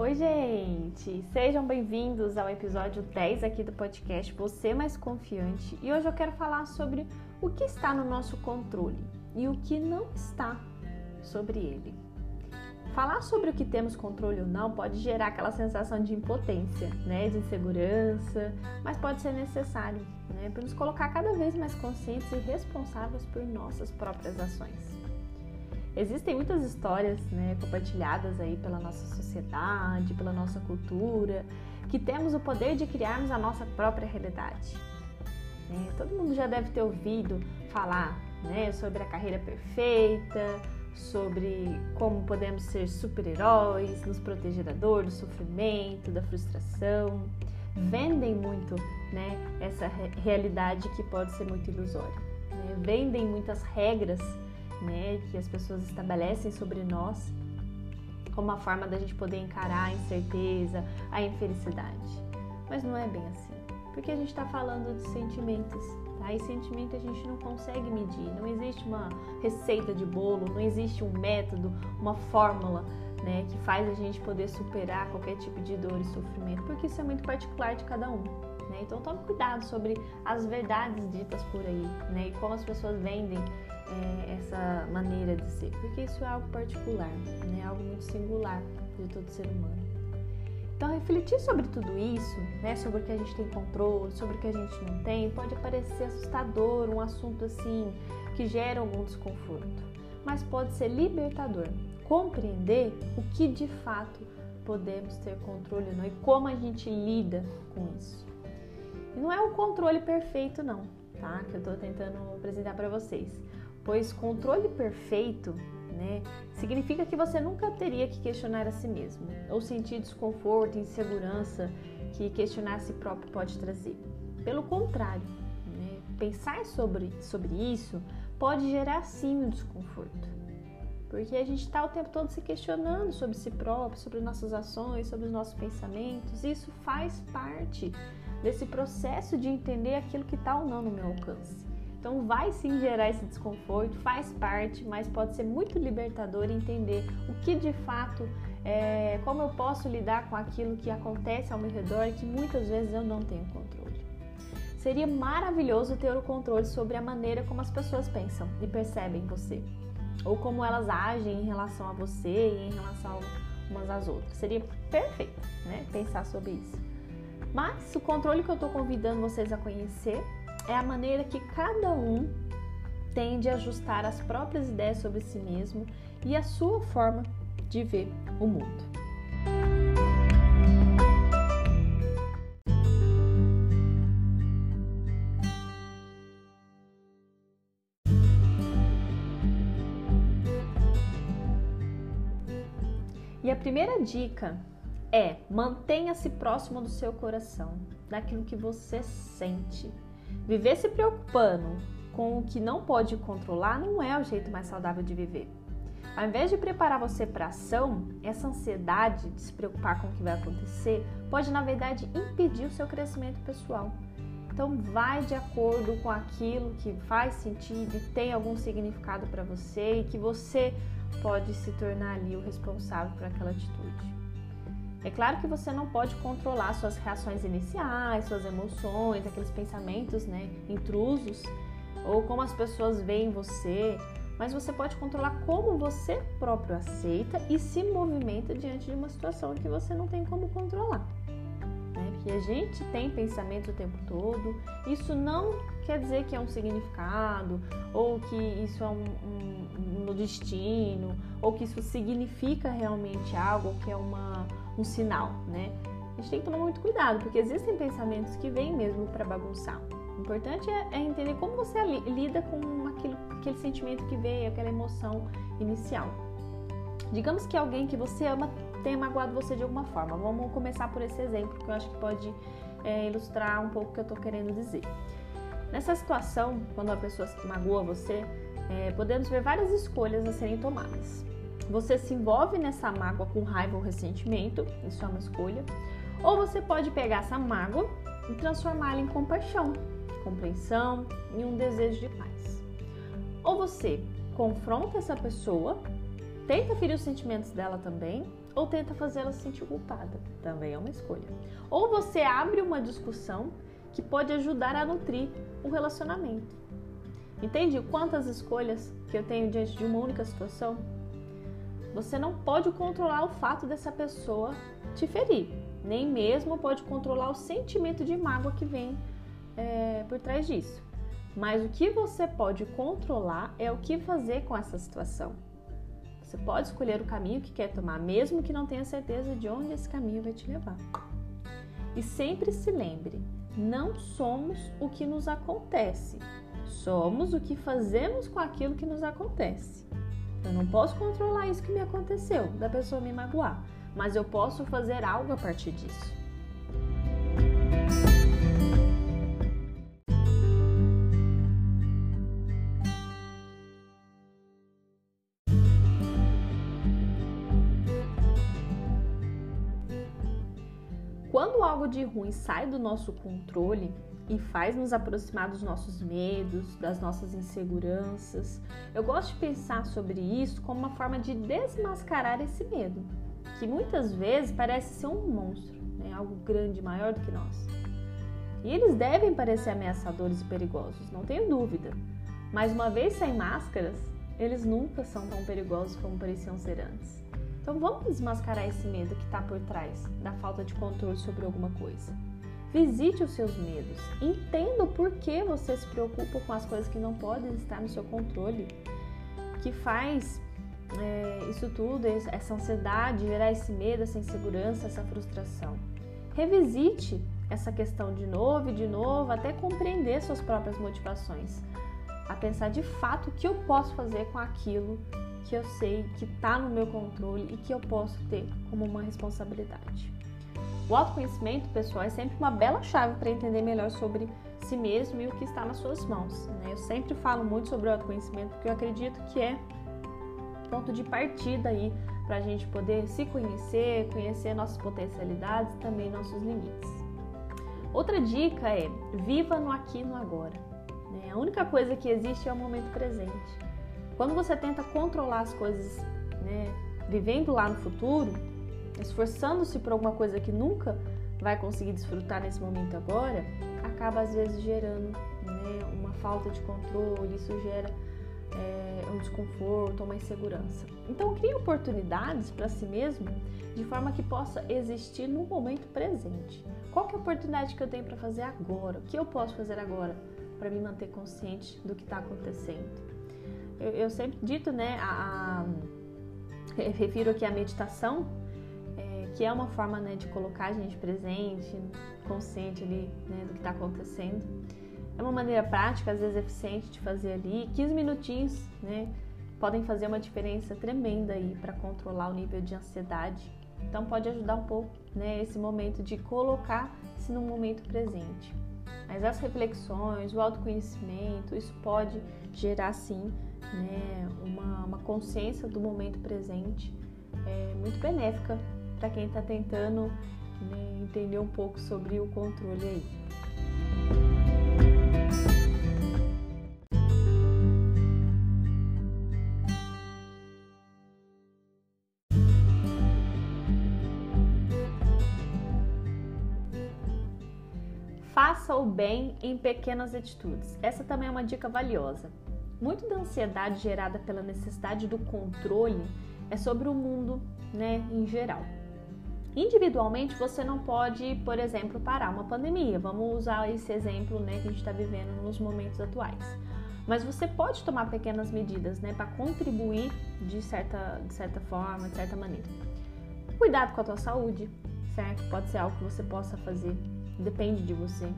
Oi, gente! Sejam bem-vindos ao episódio 10 aqui do podcast Você Mais Confiante. E hoje eu quero falar sobre o que está no nosso controle e o que não está sobre ele. Falar sobre o que temos controle ou não pode gerar aquela sensação de impotência, né, de insegurança, mas pode ser necessário, né, para nos colocar cada vez mais conscientes e responsáveis por nossas próprias ações. Existem muitas histórias né, compartilhadas aí pela nossa sociedade, pela nossa cultura, que temos o poder de criarmos a nossa própria realidade. É, todo mundo já deve ter ouvido falar né, sobre a carreira perfeita, sobre como podemos ser super-heróis, nos proteger da dor, do sofrimento, da frustração. Vendem muito né, essa realidade que pode ser muito ilusória. Né? Vendem muitas regras né, que as pessoas estabelecem sobre nós como uma forma da gente poder encarar a incerteza, a infelicidade. Mas não é bem assim, porque a gente está falando de sentimentos, tá? E sentimento a gente não consegue medir, não existe uma receita de bolo, não existe um método, uma fórmula, né, que faz a gente poder superar qualquer tipo de dor e sofrimento, porque isso é muito particular de cada um. Né? Então tome cuidado sobre as verdades ditas por aí, né? E como as pessoas vendem é, essa maneira de ser, porque isso é algo particular, né? Algo muito singular de todo ser humano. Então, refletir sobre tudo isso, né, sobre o que a gente tem controle, sobre o que a gente não tem, pode parecer assustador, um assunto assim que gera algum desconforto, mas pode ser libertador. Compreender o que de fato podemos ter controle não e como a gente lida com isso. Não é um controle perfeito, não, tá? Que eu estou tentando apresentar para vocês pois controle perfeito né, significa que você nunca teria que questionar a si mesmo ou sentir desconforto, insegurança que questionar a si próprio pode trazer. Pelo contrário, né, pensar sobre, sobre isso pode gerar sim um desconforto. Porque a gente está o tempo todo se questionando sobre si próprio, sobre nossas ações, sobre os nossos pensamentos. Isso faz parte desse processo de entender aquilo que está ou não no meu alcance. Então vai sim gerar esse desconforto, faz parte, mas pode ser muito libertador entender o que de fato é, como eu posso lidar com aquilo que acontece ao meu redor e que muitas vezes eu não tenho controle. Seria maravilhoso ter o controle sobre a maneira como as pessoas pensam e percebem você, ou como elas agem em relação a você e em relação umas às outras. Seria perfeito, né? Pensar sobre isso. Mas o controle que eu estou convidando vocês a conhecer é a maneira que cada um tem de ajustar as próprias ideias sobre si mesmo e a sua forma de ver o mundo. E a primeira dica é mantenha-se próximo do seu coração, daquilo que você sente, Viver se preocupando com o que não pode controlar não é o jeito mais saudável de viver. Ao invés de preparar você para ação, essa ansiedade de se preocupar com o que vai acontecer pode, na verdade, impedir o seu crescimento pessoal. Então, vai de acordo com aquilo que faz sentido e tem algum significado para você e que você pode se tornar ali o responsável por aquela atitude. É claro que você não pode controlar suas reações iniciais, suas emoções, aqueles pensamentos né, intrusos, ou como as pessoas veem você, mas você pode controlar como você próprio aceita e se movimenta diante de uma situação que você não tem como controlar. Né? Que a gente tem pensamento o tempo todo, isso não quer dizer que é um significado, ou que isso é um, um, um destino, ou que isso significa realmente algo, que é uma um sinal, né? A gente tem que tomar muito cuidado, porque existem pensamentos que vêm mesmo para bagunçar. O importante é, é, entender como você lida com aquilo, aquele sentimento que veio, aquela emoção inicial. Digamos que alguém que você ama tenha magoado você de alguma forma. Vamos começar por esse exemplo, que eu acho que pode é, ilustrar um pouco o que eu estou querendo dizer. Nessa situação, quando a pessoa magoa você, é, podemos ver várias escolhas a serem tomadas. Você se envolve nessa mágoa com raiva ou ressentimento, isso é uma escolha. Ou você pode pegar essa mágoa e transformá-la em compaixão, compreensão e um desejo de paz. Ou você confronta essa pessoa, tenta ferir os sentimentos dela também, ou tenta fazê-la se sentir culpada. Também é uma escolha. Ou você abre uma discussão que pode ajudar a nutrir o relacionamento. Entende quantas escolhas que eu tenho diante de uma única situação? Você não pode controlar o fato dessa pessoa te ferir, nem mesmo pode controlar o sentimento de mágoa que vem é, por trás disso. Mas o que você pode controlar é o que fazer com essa situação. Você pode escolher o caminho que quer tomar, mesmo que não tenha certeza de onde esse caminho vai te levar. E sempre se lembre: não somos o que nos acontece, somos o que fazemos com aquilo que nos acontece. Eu não posso controlar isso que me aconteceu, da pessoa me magoar, mas eu posso fazer algo a partir disso. Quando algo de ruim sai do nosso controle e faz nos aproximar dos nossos medos, das nossas inseguranças, eu gosto de pensar sobre isso como uma forma de desmascarar esse medo, que muitas vezes parece ser um monstro, né? algo grande, maior do que nós. E eles devem parecer ameaçadores e perigosos, não tenho dúvida. Mas uma vez sem máscaras, eles nunca são tão perigosos como pareciam ser antes. Então vamos desmascarar esse medo que está por trás da falta de controle sobre alguma coisa. Visite os seus medos, entenda o porquê você se preocupa com as coisas que não podem estar no seu controle, que faz é, isso tudo, essa ansiedade, gerar esse medo, essa insegurança, essa frustração. Revisite essa questão de novo e de novo até compreender suas próprias motivações, a pensar de fato o que eu posso fazer com aquilo que eu sei que está no meu controle e que eu posso ter como uma responsabilidade. O autoconhecimento, pessoal, é sempre uma bela chave para entender melhor sobre si mesmo e o que está nas suas mãos. Né? Eu sempre falo muito sobre o autoconhecimento porque eu acredito que é ponto de partida aí para a gente poder se conhecer, conhecer nossas potencialidades e também nossos limites. Outra dica é viva no aqui e no agora. Né? A única coisa que existe é o momento presente. Quando você tenta controlar as coisas, né, vivendo lá no futuro, esforçando-se por alguma coisa que nunca vai conseguir desfrutar nesse momento agora, acaba às vezes gerando né, uma falta de controle, isso gera é, um desconforto, uma insegurança. Então, crie oportunidades para si mesmo de forma que possa existir no momento presente. Qual é a oportunidade que eu tenho para fazer agora? O que eu posso fazer agora para me manter consciente do que está acontecendo? Eu, eu sempre dito, né, a, a, refiro aqui à meditação, é, que é uma forma né, de colocar a gente presente, consciente ali né, do que está acontecendo. É uma maneira prática, às vezes eficiente de fazer ali. 15 minutinhos, né, podem fazer uma diferença tremenda aí para controlar o nível de ansiedade. Então pode ajudar um pouco, né, esse momento de colocar-se no momento presente. Mas as reflexões, o autoconhecimento, isso pode gerar sim né, uma, uma consciência do momento presente é muito benéfica para quem está tentando né, entender um pouco sobre o controle aí. Faça o bem em pequenas atitudes. Essa também é uma dica valiosa. Muito da ansiedade gerada pela necessidade do controle é sobre o mundo, né, em geral. Individualmente, você não pode, por exemplo, parar uma pandemia. Vamos usar esse exemplo, né, que a gente está vivendo nos momentos atuais. Mas você pode tomar pequenas medidas, né, para contribuir de certa, de certa forma, de certa maneira. Cuidado com a tua saúde, certo? Pode ser algo que você possa fazer, depende de você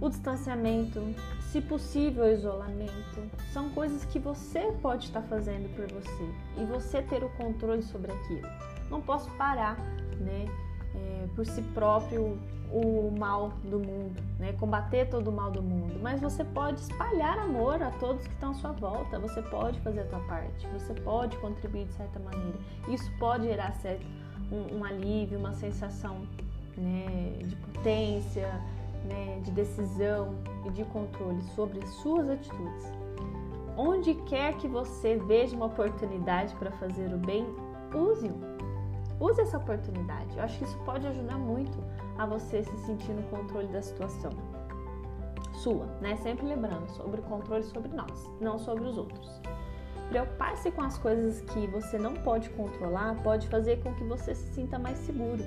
o distanciamento, se possível, o isolamento, são coisas que você pode estar fazendo por você e você ter o controle sobre aquilo. Não posso parar, né, é, por si próprio o mal do mundo, né, combater todo o mal do mundo, mas você pode espalhar amor a todos que estão à sua volta. Você pode fazer a sua parte, você pode contribuir de certa maneira. Isso pode gerar certo, um, um alívio, uma sensação né, de potência né, de decisão e de controle sobre suas atitudes. Onde quer que você veja uma oportunidade para fazer o bem, use-o. Use essa oportunidade. Eu acho que isso pode ajudar muito a você se sentir no controle da situação sua, né? Sempre lembrando sobre o controle sobre nós, não sobre os outros. Preocupar-se com as coisas que você não pode controlar pode fazer com que você se sinta mais seguro,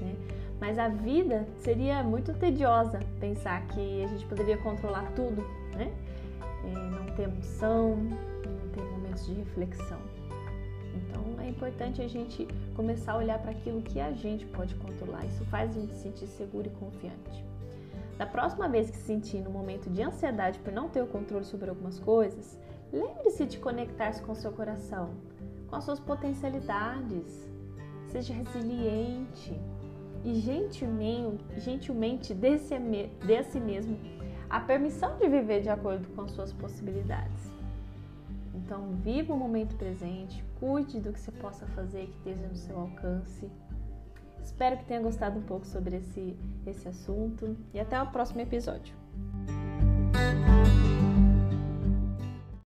né? Mas a vida seria muito tediosa pensar que a gente poderia controlar tudo, né? É, não ter emoção, não ter momentos de reflexão. Então é importante a gente começar a olhar para aquilo que a gente pode controlar. Isso faz a gente se sentir seguro e confiante. Da próxima vez que se sentir no momento de ansiedade por não ter o controle sobre algumas coisas, lembre-se de conectar-se com seu coração, com as suas potencialidades. Seja resiliente e gentilmente, dê, a si mesmo a permissão de viver de acordo com as suas possibilidades. Então, viva o momento presente, cuide do que você possa fazer que esteja no seu alcance. Espero que tenha gostado um pouco sobre esse, esse assunto e até o próximo episódio.